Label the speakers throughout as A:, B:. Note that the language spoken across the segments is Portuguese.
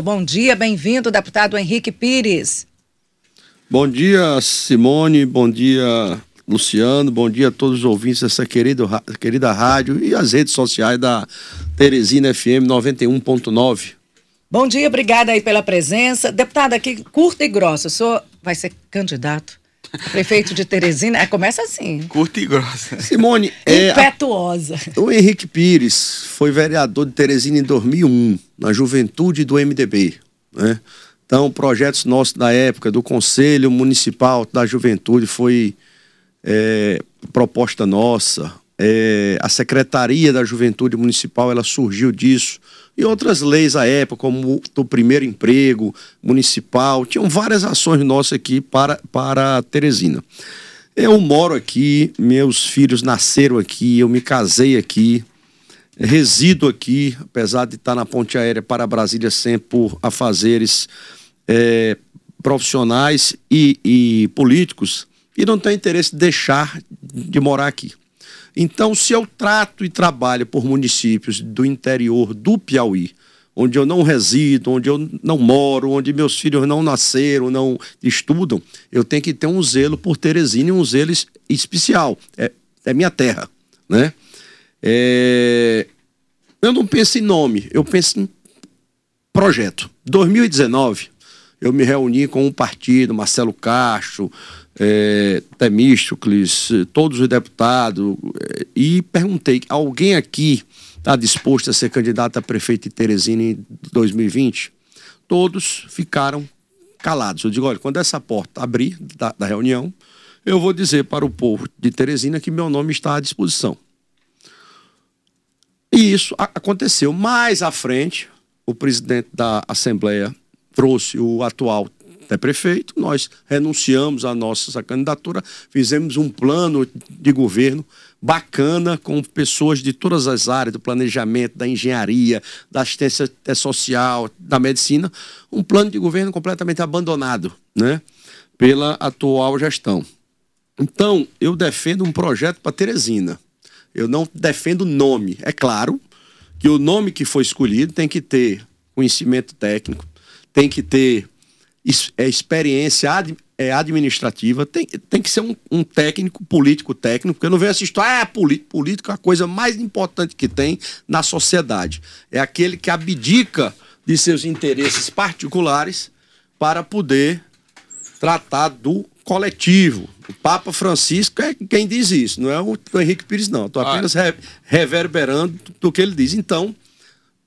A: Bom dia, bem-vindo, deputado Henrique Pires.
B: Bom dia, Simone, bom dia, Luciano, bom dia a todos os ouvintes dessa querida, querida rádio e as redes sociais da Teresina FM 91.9.
A: Bom dia, obrigada aí pela presença. Deputado, aqui curta e grossa, o senhor vai ser candidato? Prefeito de Teresina, é, começa assim.
C: Curta e grossa.
B: Simone,
A: é, impetuosa.
B: o Henrique Pires foi vereador de Teresina em 2001, na juventude do MDB, né? Então, projetos nossos da época, do Conselho Municipal da Juventude, foi é, proposta nossa. É, a Secretaria da Juventude Municipal, ela surgiu disso e outras leis à época, como o primeiro emprego municipal, tinham várias ações nossas aqui para, para Teresina. Eu moro aqui, meus filhos nasceram aqui, eu me casei aqui, resido aqui, apesar de estar na ponte aérea para Brasília sempre por afazeres é, profissionais e, e políticos, e não tenho interesse de deixar de morar aqui. Então, se eu trato e trabalho por municípios do interior do Piauí, onde eu não resido, onde eu não moro, onde meus filhos não nasceram, não estudam, eu tenho que ter um zelo por Teresina e um zelo especial. É, é minha terra, né? É... Eu não penso em nome, eu penso em projeto. 2019, eu me reuni com um partido, Marcelo Castro, é, Temístocles, todos os deputados, é, e perguntei: alguém aqui está disposto a ser candidato a prefeito de Teresina em 2020? Todos ficaram calados. Eu digo: olha, quando essa porta abrir da, da reunião, eu vou dizer para o povo de Teresina que meu nome está à disposição. E isso aconteceu. Mais à frente, o presidente da Assembleia trouxe o atual é prefeito, nós renunciamos à nossa candidatura, fizemos um plano de governo bacana com pessoas de todas as áreas do planejamento, da engenharia, da assistência social, da medicina, um plano de governo completamente abandonado, né, pela atual gestão. Então, eu defendo um projeto para Teresina. Eu não defendo nome. É claro que o nome que foi escolhido tem que ter conhecimento técnico, tem que ter é, experiência ad, é, administrativa, tem, tem que ser um, um, técnico, político técnico, porque eu não vejo assistir, ah, é político, político é a coisa mais importante que tem na sociedade. É aquele que abdica de seus interesses particulares para poder tratar do coletivo. O Papa Francisco é quem diz isso, não é o Henrique Pires, não. Estou apenas re, reverberando do que ele diz. Então,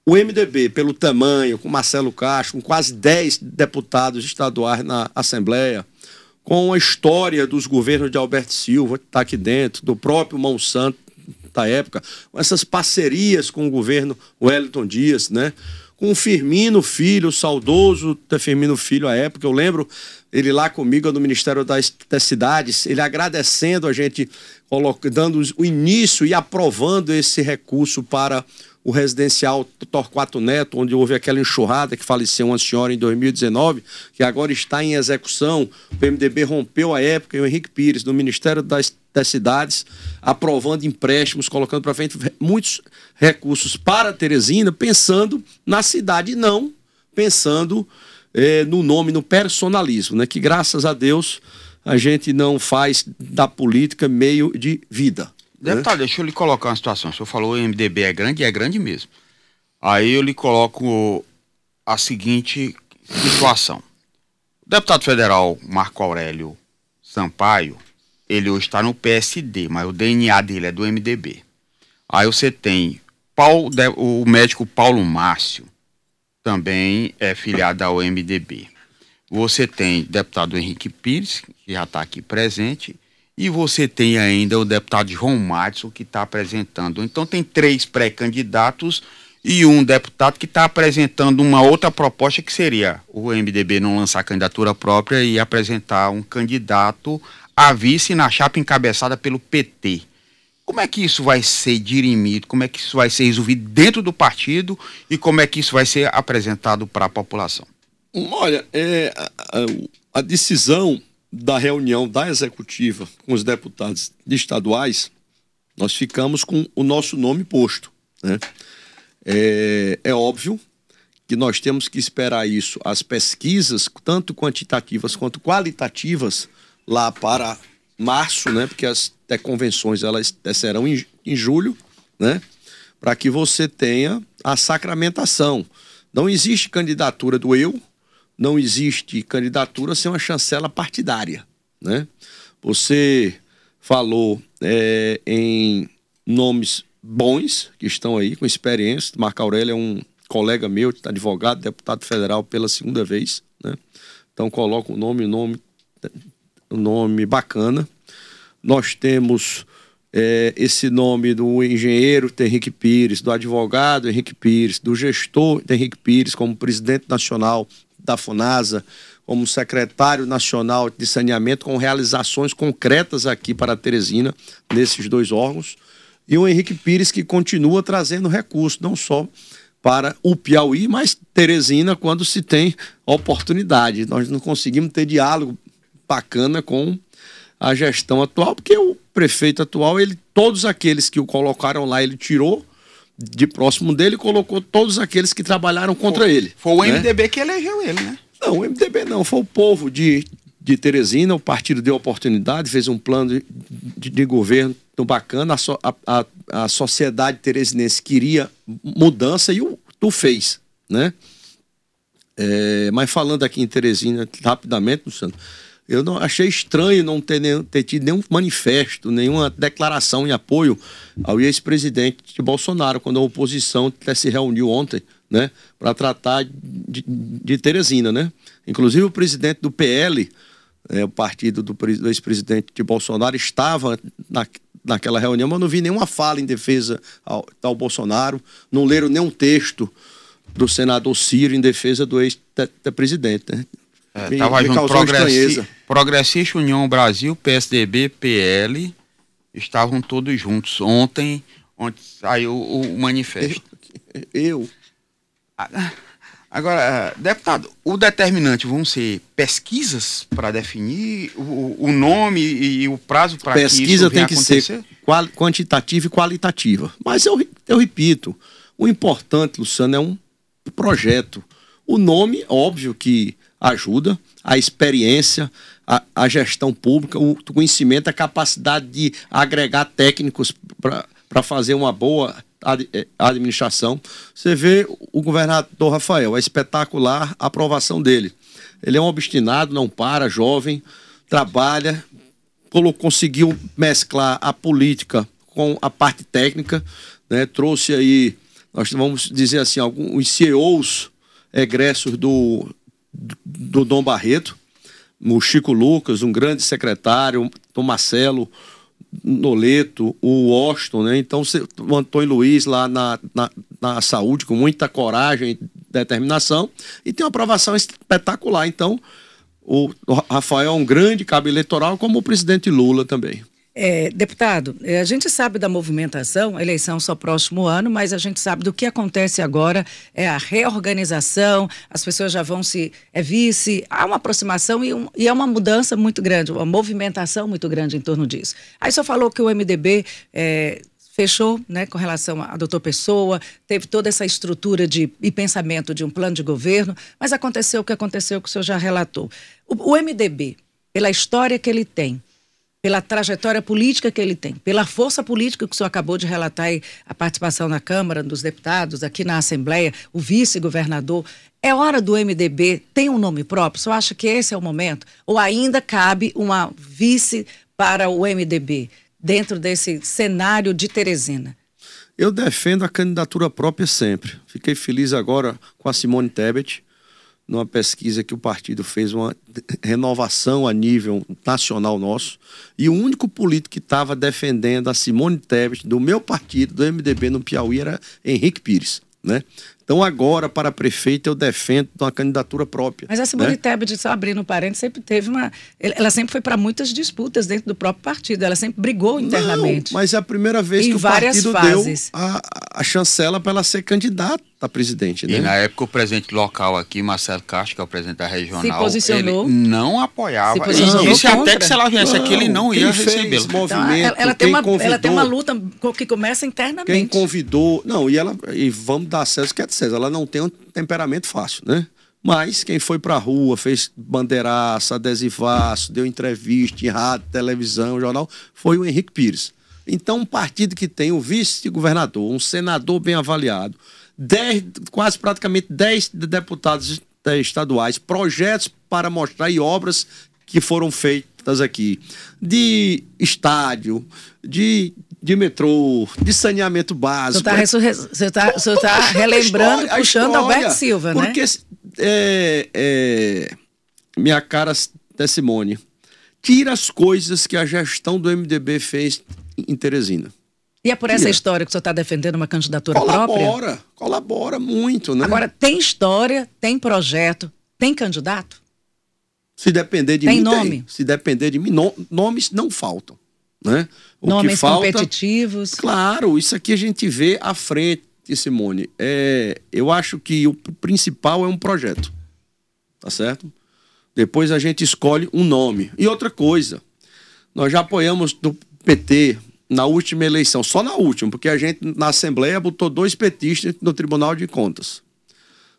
B: o MDB, pelo tamanho, com Marcelo Castro, com quase 10 deputados estaduais na Assembleia, com a história dos governos de Alberto Silva, que está aqui dentro, do próprio Monsanto da época, com essas parcerias com o governo Wellington Dias, né? com o Firmino Filho, o saudoso Firmino Filho à época, eu lembro ele lá comigo no Ministério das, das Cidades, ele agradecendo a gente, dando o início e aprovando esse recurso para o residencial Torquato Neto, onde houve aquela enxurrada que faleceu uma senhora em 2019, que agora está em execução. O PMDB rompeu a época e o Henrique Pires, no Ministério das, das Cidades, aprovando empréstimos, colocando para frente muitos recursos para Teresina, pensando na cidade, não pensando eh, no nome, no personalismo, né? que graças a Deus a gente não faz da política meio de vida.
C: Deputado, deixa eu lhe colocar uma situação. O senhor falou o MDB é grande, e é grande mesmo. Aí eu lhe coloco a seguinte situação. O deputado federal Marco Aurélio Sampaio, ele hoje está no PSD, mas o DNA dele é do MDB. Aí você tem Paulo, o médico Paulo Márcio, também é filiado ao MDB. Você tem o deputado Henrique Pires, que já está aqui presente, e você tem ainda o deputado João Matson, que está apresentando. Então, tem três pré-candidatos e um deputado que está apresentando uma outra proposta que seria o MDB não lançar candidatura própria e apresentar um candidato a vice na chapa encabeçada pelo PT. Como é que isso vai ser dirimido? Como é que isso vai ser resolvido dentro do partido e como é que isso vai ser apresentado para a população?
B: Olha, é, a, a decisão da reunião da executiva com os deputados estaduais, nós ficamos com o nosso nome posto. Né? É, é óbvio que nós temos que esperar isso, as pesquisas, tanto quantitativas quanto qualitativas, lá para março, né? Porque as convenções elas serão em, em julho, né? Para que você tenha a sacramentação. Não existe candidatura do eu, não existe candidatura sem uma chancela partidária, né? Você falou é, em nomes bons que estão aí com experiência. Marco Aurélio é um colega meu, advogado, deputado federal pela segunda vez, né? Então coloca o nome, o nome, nome bacana. Nós temos é, esse nome do engenheiro Henrique Pires, do advogado Henrique Pires, do gestor Henrique Pires como presidente nacional da FUNASA, como secretário nacional de saneamento, com realizações concretas aqui para Teresina, nesses dois órgãos. E o Henrique Pires que continua trazendo recursos, não só para o Piauí, mas Teresina quando se tem oportunidade. Nós não conseguimos ter diálogo bacana com a gestão atual, porque o prefeito atual, ele todos aqueles que o colocaram lá, ele tirou de próximo dele e colocou todos aqueles que trabalharam contra
C: foi,
B: ele.
C: Foi o né? MDB que elegeu ele, né?
B: Não, o MDB não, foi o povo de, de Teresina, o partido deu oportunidade, fez um plano de, de, de governo bacana, a, a, a, sociedade teresinense queria mudança e o, tu fez, né? É, mas falando aqui em Teresina, rapidamente, Luciano, eu não achei estranho não ter, ter tido nenhum manifesto, nenhuma declaração em apoio ao ex-presidente de Bolsonaro, quando a oposição se reuniu ontem, né, para tratar de, de Teresina, né? Inclusive o presidente do PL, é, o partido do, do ex-presidente de Bolsonaro, estava na, naquela reunião, mas não vi nenhuma fala em defesa ao, ao Bolsonaro, não leram nenhum texto do senador Ciro em defesa do ex-presidente. Né?
C: É, tava junto Progressi Progressista União Brasil, PSDB, PL, estavam todos juntos. Ontem, ontem saiu o, manifesto.
B: Eu.
C: Agora, deputado, o determinante vão ser pesquisas para definir o, o, nome e o prazo para que
B: isso tem que acontecer? ser quantitativa e qualitativa. Mas eu, eu repito, o importante, Luciano, é um projeto. O nome, óbvio que ajuda, a experiência, a, a gestão pública, o conhecimento, a capacidade de agregar técnicos para fazer uma boa é, administração. Você vê o governador Rafael, é espetacular a aprovação dele. Ele é um obstinado, não para, jovem, trabalha, conseguiu mesclar a política com a parte técnica, né? trouxe aí, nós vamos dizer assim, alguns CEOs egressos do, do Dom Barreto, o Chico Lucas, um grande secretário, o Marcelo, Noleto, o Washington, né? Então, o Antônio Luiz lá na, na, na, saúde, com muita coragem e determinação, e tem uma aprovação espetacular. Então, o Rafael é um grande cabo eleitoral, como o presidente Lula também.
A: É, deputado, é, a gente sabe da movimentação, a eleição só próximo ano, mas a gente sabe do que acontece agora, é a reorganização, as pessoas já vão se. É vice, há uma aproximação e, um, e é uma mudança muito grande, uma movimentação muito grande em torno disso. Aí só falou que o MDB. É, fechou né, com relação a doutor Pessoa, teve toda essa estrutura de, e pensamento de um plano de governo, mas aconteceu o que aconteceu, que o senhor já relatou. O, o MDB, pela história que ele tem, pela trajetória política que ele tem, pela força política que o senhor acabou de relatar aí, a participação na Câmara dos Deputados, aqui na Assembleia, o vice-governador. É hora do MDB, tem um nome próprio? O senhor acha que esse é o momento? Ou ainda cabe uma vice para o MDB, dentro desse cenário de Teresina?
B: Eu defendo a candidatura própria sempre. Fiquei feliz agora com a Simone Tebet, numa pesquisa que o partido fez uma renovação a nível nacional nosso, e o único político que estava defendendo a Simone Tebet do meu partido, do MDB no Piauí, era Henrique Pires. Né? Então, agora, para prefeito, eu defendo uma candidatura própria.
A: Mas a Simone né? Tebet, só abrindo parênteses, sempre teve uma. Ela sempre foi para muitas disputas dentro do próprio partido. Ela sempre brigou internamente.
B: Não, mas é a primeira vez em que o partido fases. deu a, a chancela para ela ser candidata a presidente, né?
C: E na época o presidente local aqui, Marcelo Castro, que é o presidente da regional,
A: Se posicionou.
C: ele não apoiava.
A: Se
C: disse
A: contra.
C: até que se ela viesse aqui, ele não ia recebê-lo.
A: Então,
B: movimento,
A: ela, ela tem
B: quem
A: uma,
B: convidou,
A: ela tem uma luta que começa internamente.
B: Quem convidou. Não, e ela. E vamos dar César que é de César. Ela não tem um temperamento fácil, né? Mas quem foi pra rua, fez bandeiraça, adesivaço, deu entrevista em rádio, televisão, jornal, foi o Henrique Pires. Então, um partido que tem o vice-governador, um senador bem avaliado, dez, quase praticamente 10 deputados eh, estaduais, projetos para mostrar e obras que foram feitas aqui, de estádio, de, de metrô, de saneamento
A: Você
B: básico.
A: está você tá, você tá
B: a
A: relembrando,
B: história, a
A: puxando
B: história,
A: Alberto Silva, né?
B: Porque, é, é, minha cara é Simone, tira as coisas que a gestão do MDB fez em Teresina.
A: E é por essa história que o senhor está defendendo uma candidatura própria?
B: Colabora, colabora muito, né?
A: Agora, tem história, tem projeto, tem candidato?
B: se depender de
A: tem
B: mim,
A: nome?
B: tem. Se depender de mim, no- nomes não faltam, né? O
A: Nomes
B: falta,
A: competitivos?
B: Claro, isso aqui a gente vê à frente, Simone. É, eu acho que o principal é um projeto. Tá certo? Depois a gente escolhe um nome. E outra coisa, nós já apoiamos do PT na última eleição, só na última, porque a gente na Assembleia botou dois petistas no Tribunal de Contas.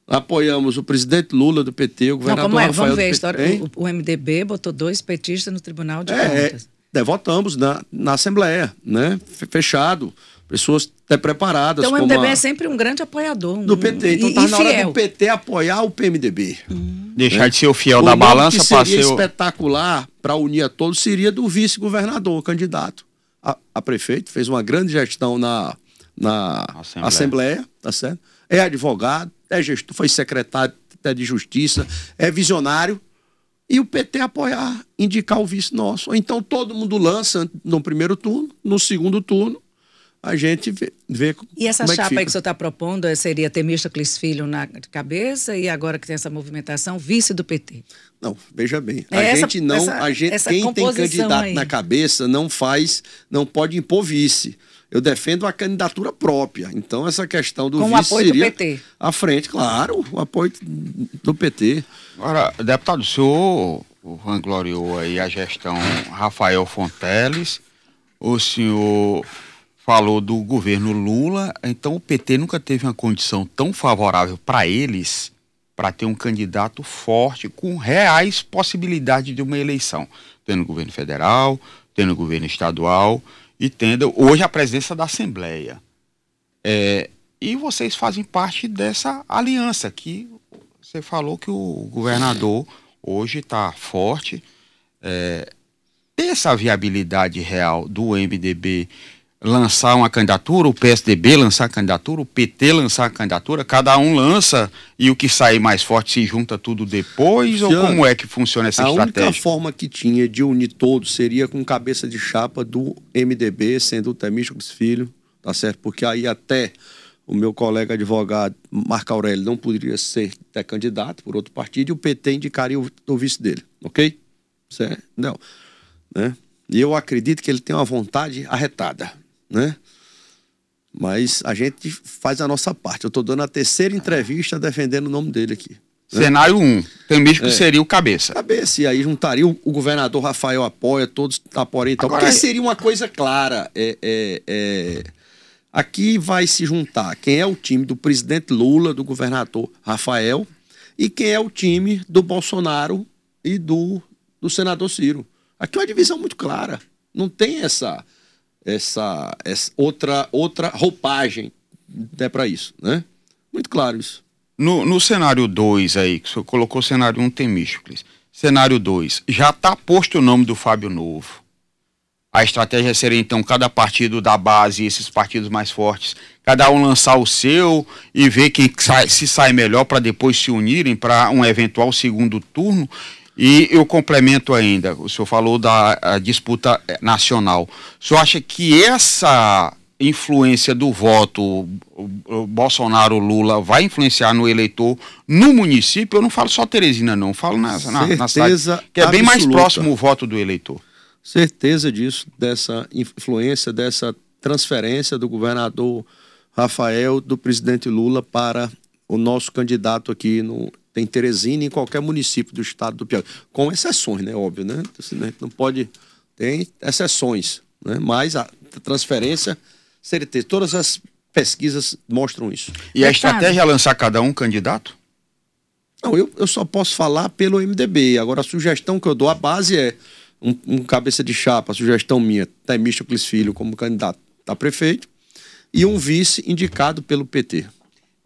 B: Apoiamos o presidente Lula do PT, o
A: Não,
B: governador
A: como é?
B: Rafael
A: Vamos ver a história. O, o MDB botou dois petistas no Tribunal de
B: É,
A: Contas.
B: É, votamos na, na Assembleia, né? Fe- Fechado. Pessoas até preparadas.
A: Então o MDB
B: a-
A: é sempre um grande apoiador. Um,
B: do PT. Então tá
A: e
B: na hora
A: fiel.
B: do PT apoiar o PMDB.
C: Deixar de ser o fiel
B: O
C: da balança para
B: seria
C: ser
B: espetacular para unir a todos seria do vice-governador, candidato a, a prefeito. Fez uma grande gestão na, na
C: Assembleia.
B: Assembleia. tá certo? É advogado, é gestor, foi secretário até de Justiça, é visionário. E o PT apoiar, indicar o vice nosso. Ou então todo mundo lança no primeiro turno, no segundo turno, a gente vê, vê
A: E essa
B: é que
A: chapa aí
B: fica.
A: que o senhor está propondo eh, seria Temístocles Filho na cabeça e agora que tem essa movimentação, vice do PT.
B: Não, veja bem.
A: É
B: A
A: essa-
B: gente não.
A: essa-
B: a gente, quem tem candidato
A: aí.
B: na cabeça não faz, não pode impor vice. Eu defendo a candidatura própria. Então, essa questão do
A: Com
B: vice
A: apoio do
B: seria
A: PT.
B: à frente, claro, o apoio do PT.
C: Agora, deputado, o senhor vangloriou aí a gestão Rafael Fonteles, o senhor falou do governo Lula, então o PT nunca teve uma condição tão favorável para eles para ter um candidato forte com reais possibilidades de uma eleição, tendo o governo federal, tendo o governo estadual e tendo hoje a presença da Assembleia. É, e vocês fazem parte dessa aliança que você falou que o governador hoje está forte. É, tem essa viabilidade real do MDB lançar uma candidatura, o PSDB lançar a candidatura, o PT lançar a candidatura, cada um lança e o que sair mais forte se junta tudo depois? ou como é que funciona essa
B: a
C: estratégia?
B: única forma que tinha de unir todos seria com cabeça de chapa do MDB, sendo o Temístocles Filho, tá certo? Porque aí até o meu colega advogado, Marco Aurélio, não poderia ser até candidato por outro partido e o PT indicaria o, o vice dele, ok? Certo? Não. Né? E eu acredito que ele tem uma vontade arretada, né? Mas a gente faz a nossa parte. Eu estou dando a terceira entrevista defendendo o nome dele aqui.
C: Cenário 1, um, que
B: É.
C: seria o cabeça.
B: Cabeça, e aí juntaria o, o governador Rafael apoia, todos apoiam então.
C: Agora,
B: Porque seria uma coisa clara. É, é, é, aqui vai se juntar quem é o time do presidente Lula, do governador Rafael, e quem é o time do Bolsonaro e do, do senador Ciro. Aqui é uma divisão muito clara. Não tem essa, essa, essa outra, outra roupagem é para isso, né? Muito claro isso.
C: No, no cenário 2 aí, que o senhor colocou cenário 1 um, Temístocles. Cenário 2, já está posto o nome do Fábio Novo. A estratégia seria, então, cada partido da base, esses partidos mais fortes, cada um lançar o seu e ver quem sai- se sai melhor para depois se unirem para um eventual segundo turno. E eu complemento ainda, o senhor falou da disputa eh, nacional. O senhor acha que essa influência do voto Bolsonaro-Lula vai influenciar no eleitor no município? Eu não falo só Teresina, não, eu falo na, na, na cidade, que é bem mais
B: absoluta.
C: próximo o voto do eleitor.
B: certeza disso, dessa influência, dessa transferência do governador Rafael, do presidente Lula, para o nosso candidato aqui no, tem Teresina em qualquer município do estado do Piauí. Com exceções, né? Óbvio, né? Assim, né? Não pode. Tem exceções, né? Mas a transferência, certeza. Todas as pesquisas mostram isso.
C: E a estratégia é lançar cada um candidato?
B: Não, eu, eu só posso falar pelo MDB. Agora, a sugestão que eu dou, a base é um, um cabeça de chapa, a sugestão minha, Temístocles Filho como candidato a prefeito, e um vice indicado pelo PT.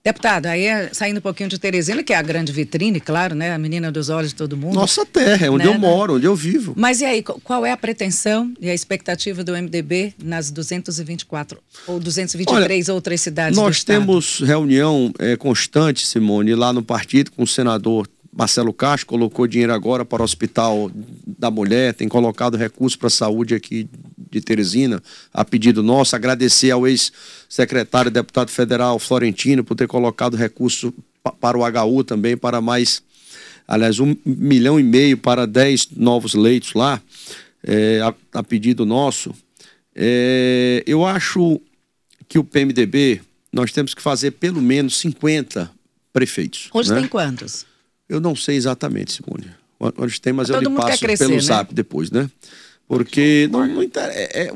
A: Deputado, aí é, saindo um pouquinho de Teresina, que é a grande vitrine, claro, né? A menina dos olhos de todo mundo.
B: Nossa terra, é onde né? eu moro, onde eu vivo.
A: Mas e aí, qual é a pretensão e a expectativa do MDB nas 224 ou 223 Olha, outras cidades
B: Nós temos reunião é, constante, Simone, lá no partido com o senador Marcelo Castro, colocou dinheiro agora para o Hospital da Mulher, tem colocado recursos para a saúde aqui de Teresina, a pedido nosso. Agradecer ao ex-secretário, deputado federal Florentino, por ter colocado recurso para o HU também, para mais, aliás, um milhão e meio para dez novos leitos lá, é, a, a, pedido nosso. É, eu acho que o PMDB, nós temos que fazer pelo menos 50 prefeitos.
A: Hoje
B: né?
A: tem quantos?
B: Eu não sei exatamente, Simone. Hoje tem, mas Todo eu lhe passo crescer, pelo né? zap depois, né? Porque não, não é, é,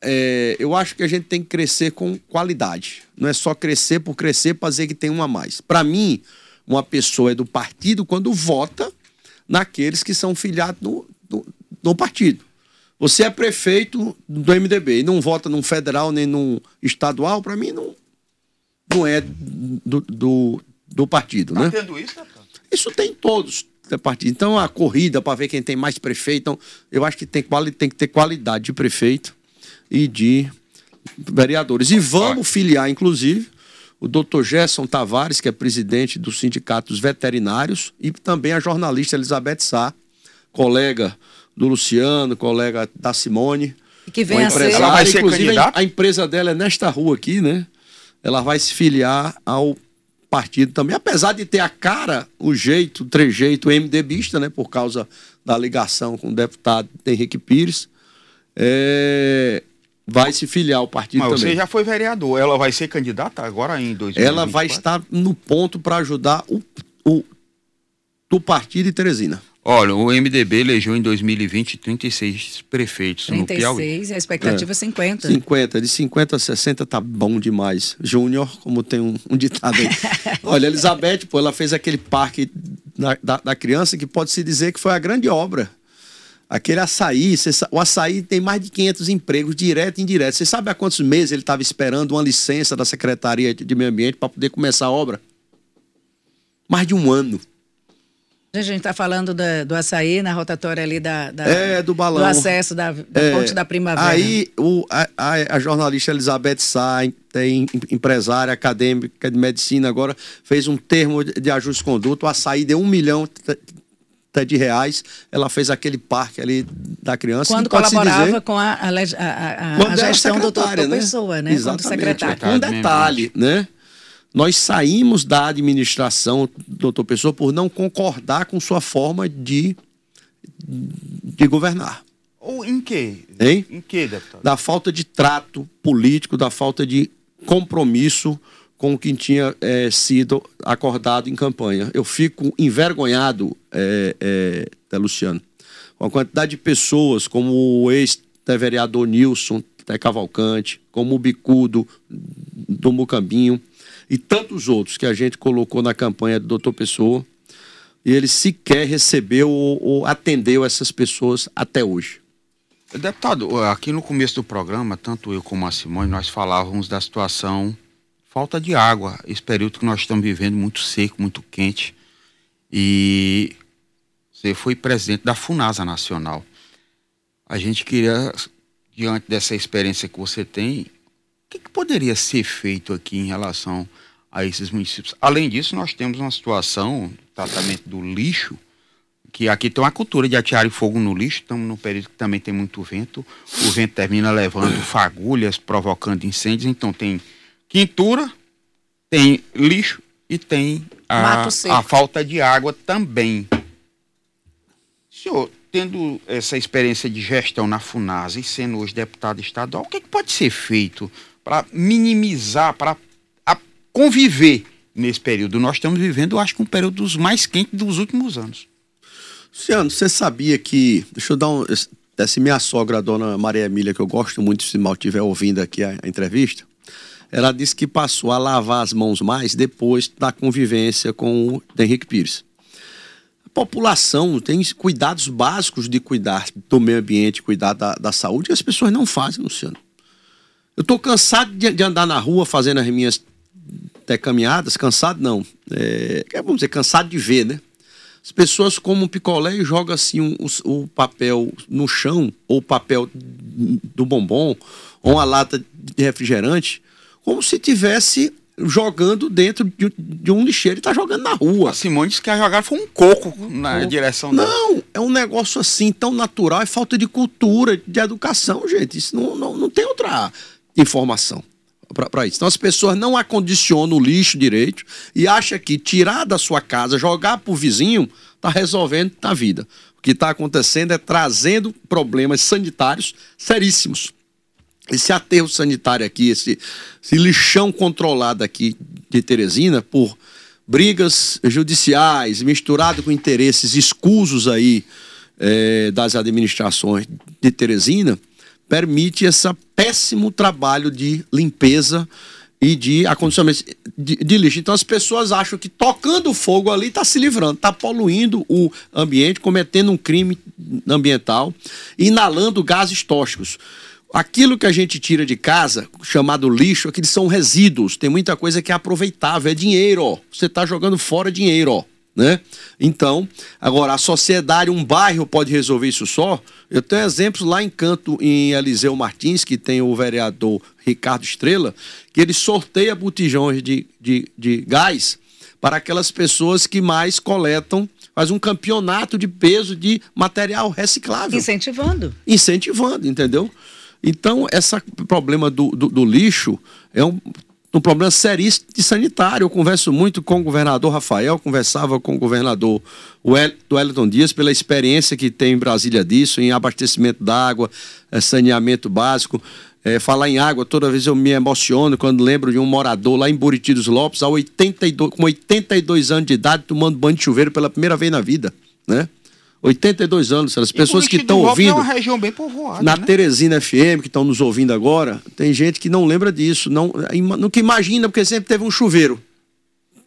B: é, eu acho que a gente tem que crescer com qualidade. Não é só crescer por crescer para dizer que tem um a mais. Para mim, uma pessoa é do partido quando vota naqueles que são filiados no, no, no partido. Você é prefeito do MDB e não vota num federal nem num estadual, para mim não, não é do, do, do partido, tá né? Tendo isso, isso tem todos partido. Então, a corrida para ver quem tem mais prefeito. Então, eu acho que tem, tem que ter qualidade de prefeito e de vereadores. E vamos filiar, inclusive, o doutor Gerson Tavares, que é presidente do Sindicato dos Veterinários, e também a jornalista Elizabeth Sá, colega do Luciano, colega da Simone.
A: E que vem a ser...
B: Ela vai ser inclusive, a empresa dela é nesta rua aqui, né? Ela vai se filiar ao partido também, apesar de ter a cara, o jeito, o trejeito MDBista, né, por causa da ligação com o deputado Henrique Pires, é, vai se filiar ao partido Mas
C: também. Você já foi vereador, ela vai ser candidata agora em 2024?
B: Ela vai estar no ponto para ajudar o, o, o partido de Teresina.
C: Olha, o MDB elegeu em 2020 36 prefeitos 36, no Piauí. 36,
A: a expectativa é 50.
B: 50, de 50 a 60 tá bom demais. Júnior, como tem um, um ditado aí. Olha, Elizabeth, pô, ela fez aquele parque da, da, da criança que pode-se dizer que foi a grande obra. Aquele açaí, o açaí tem mais de 500 empregos, direto e indireto. Você sabe há quantos meses ele estava esperando uma licença da Secretaria de Meio Ambiente para poder começar a obra? Mais de um ano.
A: A gente está falando da, do açaí na rotatória ali da, da
B: é, do, balão.
A: do acesso da, da é, Ponte da Primavera.
B: Aí o, a, a, jornalista Elizabeth Sá, tem empresária acadêmica de medicina agora, fez um termo de, de ajuste de conduta. O açaí deu um milhão de reais. Ela fez aquele parque ali da criança.
A: Quando colaborava dizer, com a, a, a, a gestão do doutor né? Pessoa, né?
B: Exatamente. secretário. Um detalhe, né? Nós saímos da administração, doutor Pessoa, por não concordar com sua forma de, de governar.
C: Ou em quê?
B: Hein?
C: Em quê, deputado?
B: Da falta de trato político, da falta de compromisso com o que tinha é, sido acordado em campanha. Eu fico envergonhado, é, é, Luciano, com a quantidade de pessoas, como o ex-vereador Nilson Cavalcante, como o Bicudo do Mucambinho, e tantos outros que a gente colocou na campanha do doutor Pessoa, e ele sequer recebeu ou, ou atendeu essas pessoas até hoje.
C: Deputado, aqui no começo do programa, tanto eu como a Simone, nós falávamos da situação falta de água, esse período que nós estamos vivendo muito seco, muito quente. E você foi presidente da Funasa Nacional. A gente queria, diante dessa experiência que você tem, que, que poderia ser feito aqui em relação a esses municípios? Além disso, nós temos uma situação, tratamento do lixo, que aqui tem uma cultura de atear fogo no lixo, estamos num período que também tem muito vento, o vento termina levando fagulhas, provocando incêndios, então tem quintura, tem lixo e tem a, a falta de água também. Senhor, tendo essa experiência de gestão na FUNASA e sendo hoje deputado estadual, o que, é que pode ser feito para minimizar, para conviver nesse período. Nós estamos vivendo, acho que um período dos mais quentes dos últimos anos.
B: Luciano, você sabia que. Deixa eu dar um. Se minha sogra, a dona Maria Emília, que eu gosto muito, se mal estiver ouvindo aqui a, a entrevista, ela disse que passou a lavar as mãos mais depois da convivência com o Henrique Pires. A população tem cuidados básicos de cuidar do meio ambiente, cuidar da, da saúde, e as pessoas não fazem, Luciano. Eu estou cansado de, de, andar na rua fazendo as minhas até caminhadas, cansado não. É, vamos dizer, cansado de ver, né? As pessoas comem um picolé e jogam assim um, o, o papel no chão, ou o papel do bombom, ou uma lata de refrigerante, como se tivesse jogando dentro de, de um lixeiro e tá jogando na rua. A
C: Simone disse que a jogada foi um coco na direção
B: dela. Não, é um negócio assim tão natural, é falta de cultura, de educação, gente. Isso não, não, não tem outra informação para isso. Então as pessoas não acondicionam o lixo direito e acham que tirar da sua casa, jogar para o vizinho, está resolvendo a vida. O que está acontecendo é trazendo problemas sanitários seríssimos. Esse aterro sanitário aqui, esse, esse lixão controlado aqui de Teresina por brigas judiciais, misturado com interesses escusos aí é, das administrações de Teresina, permite esse péssimo trabalho de limpeza e de acondicionamento de, de, lixo. Então as pessoas acham que tocando fogo ali está se livrando, está poluindo o ambiente, cometendo um crime ambiental, inalando gases tóxicos. Aquilo que a gente tira de casa, chamado lixo, aqueles são resíduos. Tem muita coisa que é aproveitável, é dinheiro. Ó. Você está jogando fora dinheiro. Ó né? Então, agora a sociedade, um bairro pode resolver isso só. Eu tenho exemplos lá em Canto, em Eliseu Martins, que tem o vereador Ricardo Estrela, que ele sorteia botijões de, de, de gás para aquelas pessoas que mais coletam, faz um campeonato de peso de material reciclável.
A: Incentivando.
B: Incentivando, entendeu? Então, esse problema do, do, do lixo é um um problema seríssimo de sanitário. Eu converso muito com o governador Rafael, conversava com o governador Wellington Dias, pela experiência que tem em Brasília disso, em abastecimento d'água, é, saneamento básico. É, falar em água, toda vez eu me emociono quando lembro de um morador lá em Buriti dos Lopes, 82, com 82 anos de idade, tomando banho de chuveiro pela primeira vez na vida, né? 82 anos, as pessoas que estão ouvindo. É
C: uma região bem povoada.
B: Na
C: né?
B: Teresina FM, que estão nos ouvindo agora, tem gente que não lembra disso, não, que imagina, porque sempre teve um chuveiro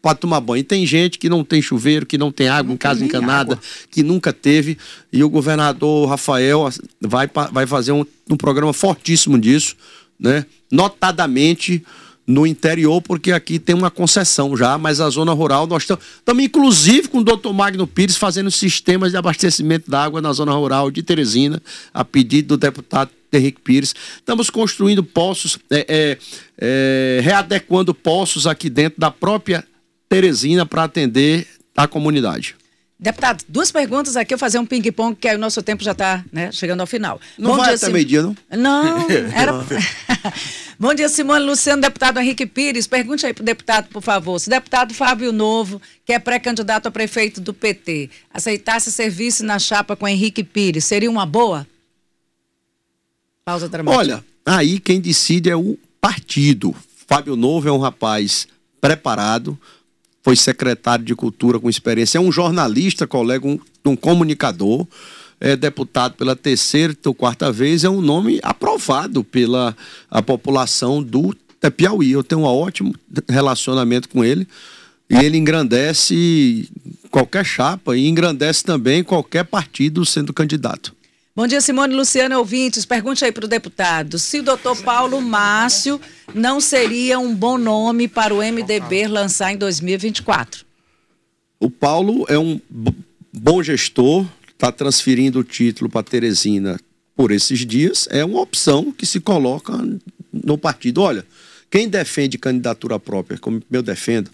B: para tomar banho. E tem gente que não tem chuveiro, que não tem água não em casa encanada, água. que nunca teve. E o governador Rafael vai, vai fazer um, um programa fortíssimo disso, né? Notadamente no interior, porque aqui tem uma concessão já, mas a zona rural nós estamos, inclusive com o doutor Magno Pires fazendo sistemas de abastecimento da água na zona rural de Teresina, a pedido do deputado Henrique Pires. Estamos construindo poços, é, é, é, readequando poços aqui dentro da própria Teresina para atender a comunidade.
A: Deputado, duas perguntas aqui, eu fazer um ping-pong, que aí o nosso tempo já está né, chegando ao final.
B: Não Bom vai dia, até Sim... meio-dia, não?
A: Não, era... Bom dia, Simone Luciano, deputado Henrique Pires. Pergunte aí para o deputado, por favor. Se o deputado Fábio Novo, que é pré-candidato a prefeito do PT, aceitasse serviço na chapa com Henrique Pires, seria uma boa?
B: Pausa dramática. Olha, aí quem decide é o partido. Fábio Novo é um rapaz preparado, foi secretário de Cultura com experiência, é um jornalista, colega, um, um comunicador, é deputado pela terceira ou quarta vez, é um nome aprovado pela a população do Piauí. Eu tenho um ótimo relacionamento com ele e ele engrandece qualquer chapa e engrandece também qualquer partido sendo candidato.
A: Bom dia, Simone Luciano ouvintes. Pergunte aí para o deputado se o doutor Paulo Márcio não seria um bom nome para o MDB lançar em 2024.
B: O Paulo é um bom gestor, está transferindo o título para Teresina por esses dias. É uma opção que se coloca no partido. Olha, quem defende candidatura própria, como eu defendo,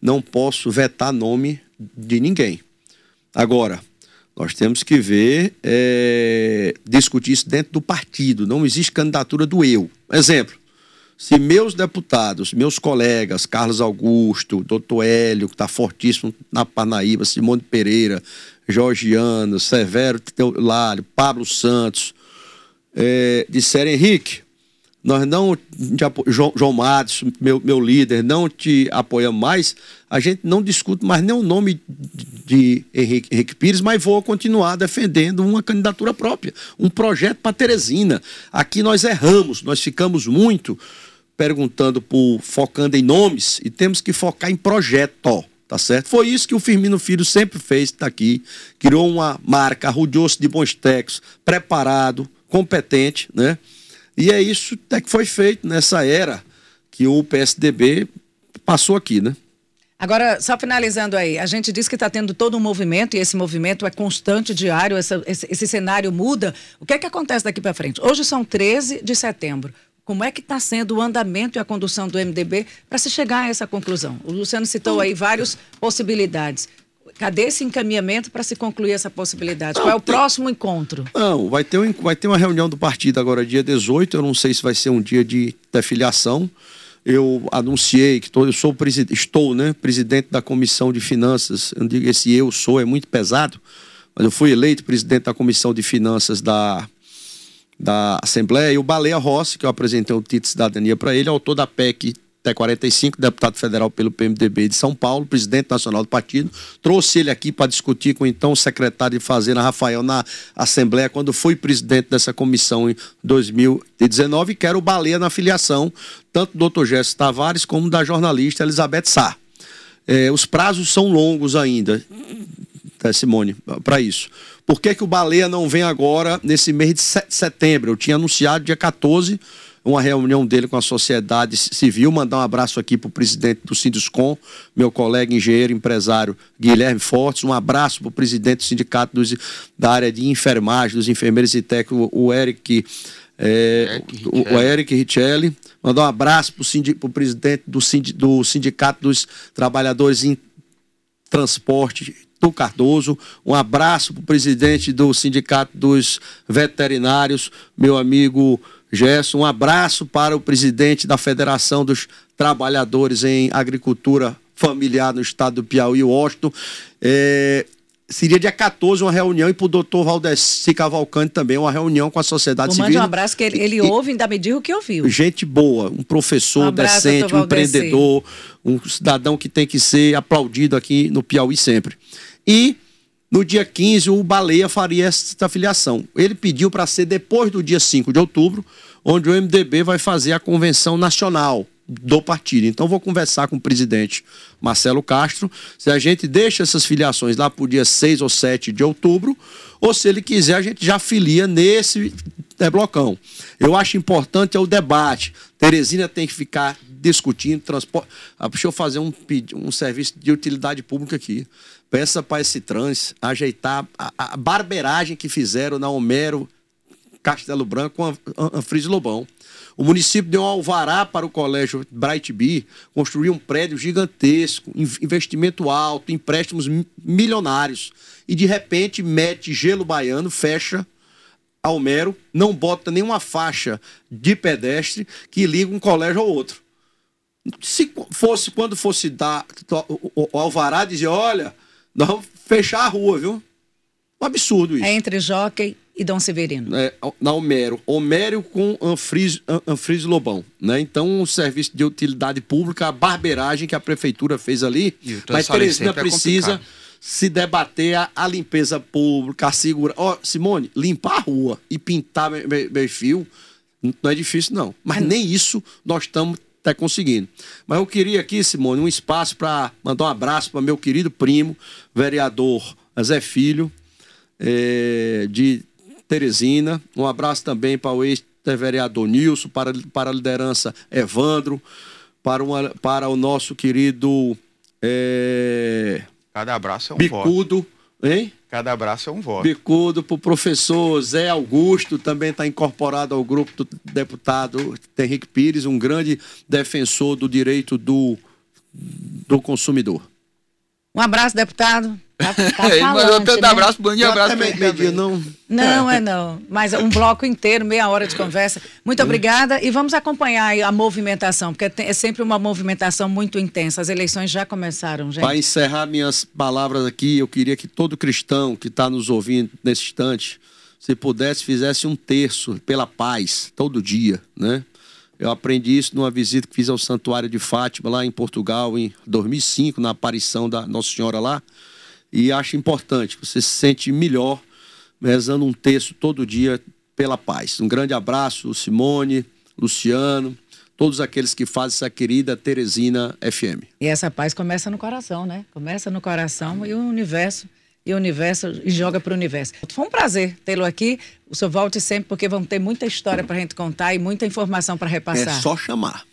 B: não posso vetar nome de ninguém. Agora, nós temos que ver, é, discutir isso dentro do partido. Não existe candidatura do eu. Exemplo, se meus deputados, meus colegas, Carlos Augusto, doutor Hélio, que está fortíssimo na Parnaíba, Simone Pereira, Georgiano, Severo Teolário, Pablo Santos, é, disserem, Henrique, nós não te. João, João Matos, meu, meu líder, não te apoiamos mais, a gente não discute mais nem o nome de Henrique, Henrique Pires, mas vou continuar defendendo uma candidatura própria, um projeto para Teresina. Aqui nós erramos, nós ficamos muito perguntando por focando em nomes e temos que focar em projeto. Tá certo? Foi isso que o Firmino Filho sempre fez, está aqui. Criou uma marca, arrudou-se de bons técnicos, preparado, competente, né? E é isso até que foi feito nessa era que o PSDB passou aqui, né?
A: Agora, só finalizando aí, a gente diz que está tendo todo um movimento e esse movimento é constante, diário, essa, esse, esse, cenário muda. O que é que acontece daqui para frente? Hoje são 13 de setembro. Como é que está sendo o andamento e a condução do MDB para se chegar a essa conclusão? O Luciano citou aí várias possibilidades. Cadê esse encaminhamento para se concluir essa possibilidade? Não, Qual é o tem... próximo encontro?
B: Não, vai ter, um, vai ter uma reunião do partido agora, dia 18. Eu não sei se vai ser um dia de, de filiação. Eu anunciei que tô, eu sou estou né, presidente da Comissão de Finanças. Eu digo esse eu sou, é muito pesado, mas eu fui eleito presidente da Comissão de Finanças da da Assembleia, e o Baleia Rossi, que eu apresentei o título de cidadania para ele, autor da PEC T45, deputado federal pelo PMDB de São Paulo, presidente nacional do partido. Trouxe ele aqui para discutir com então o secretário de Fazenda, Rafael, na Assembleia, quando foi presidente dessa comissão em 2019, e quero o Baleia na filiação, tanto do Dr. Gerson Tavares como da jornalista Elizabeth Sá. É, os prazos são longos ainda, tá, Simone, para isso. Por que, que o Baleia não vem agora nesse mês de setembro? Eu tinha anunciado dia 14 uma reunião dele com a sociedade civil. Mandar um abraço aqui para o presidente do Sinduscom, meu colega engenheiro empresário Guilherme Fortes. Um abraço para o presidente do sindicato dos, da área de enfermagem, dos enfermeiros e técnicos, o Eric. É, o, o Eric Richelli. Mandar um abraço para o presidente do, do Sindicato dos Trabalhadores em Transporte do Cardoso. Um abraço para o presidente do Sindicato dos Veterinários, meu amigo Gerson. Um abraço para o presidente da Federação dos Trabalhadores em Agricultura Familiar no estado do Piauí, Washington. É, seria dia 14 uma reunião e para o doutor Valdeci Cavalcante também uma reunião com a sociedade civil. Mande
A: um abraço que ele, ele e, ouve, ainda me diga o que ouviu.
B: Gente boa, um professor um abraço, decente, um empreendedor, um cidadão que tem que ser aplaudido aqui no Piauí sempre. E no dia 15 o Baleia faria essa filiação. Ele pediu para ser depois do dia 5 de outubro, onde o MDB vai fazer a convenção nacional do partido. Então vou conversar com o presidente Marcelo Castro se a gente deixa essas filiações lá para o dia 6 ou 7 de outubro, ou se ele quiser a gente já filia nesse é, blocão. Eu acho importante é o debate. Teresina tem que ficar discutindo transporte. Ah, deixa eu fazer um, um serviço de utilidade pública aqui. Peça para esse trans ajeitar a, a, barbeiragem que fizeram na Homero Castelo Branco com a, a Fris Lobão. O município deu um alvará para o colégio Bright Bee construir um prédio gigantesco, investimento alto, empréstimos milionários. E de repente mete gelo baiano, fecha Almero, não bota nenhuma faixa de pedestre que liga um colégio ao outro. Se fosse, quando fosse dar o, Alvará, dizia: olha, nós vamos fechar a rua, viu? Um absurdo isso.
A: É entre Jockey e Dom Severino.
B: É, na Homero. Homero com Anfris, Anfris Lobão. Né? Então, o serviço de utilidade pública, a barbeiragem que a prefeitura fez ali, mas Teresina é precisa é se debater a, a, limpeza pública, a segurança. Ó, oh, Simone, limpar a rua e pintar meio fio não é difícil, não. Mas nem isso nós estamos até conseguindo. Mas eu queria aqui, Simone, um espaço para mandar um abraço para meu querido primo, vereador Zé Filho, é, de Teresina. Um abraço também para o ex-vereador Nilson, para, para a liderança Evandro, para, uma, para o nosso querido. É,
C: Cada abraço é um
B: Bicudo, voto. Hein?
C: Cada abraço é um voto.
B: Bicudo para o professor Zé Augusto, também está incorporado ao grupo do deputado Henrique Pires, um grande defensor do direito do, do consumidor.
A: Um abraço, deputado. Tá, tá
C: Ele mandou tanto né? abraço, bom dia, abraço.
B: Meio dia, não.
A: Não, é não. Mas um bloco inteiro, meia hora de conversa. Muito obrigada e vamos acompanhar a movimentação, porque é sempre uma movimentação muito intensa. As eleições já começaram, gente.
B: Para encerrar minhas palavras aqui, eu queria que todo cristão que está nos ouvindo nesse instante, se pudesse, fizesse um terço pela paz, todo dia, né? Eu aprendi isso numa visita que fiz ao Santuário de Fátima, lá em Portugal, em 2005, na aparição da Nossa Senhora lá. E acho importante, você se sente melhor rezando um texto todo dia pela paz. Um grande abraço, Simone, Luciano, todos aqueles que fazem essa querida Teresina FM.
A: E essa paz começa no coração, né? Começa no coração e o universo e universo e joga para o universo. Foi um prazer tê-lo aqui. O senhor volte sempre, porque vamos ter muita história para a gente contar e muita informação para repassar.
B: É só chamar.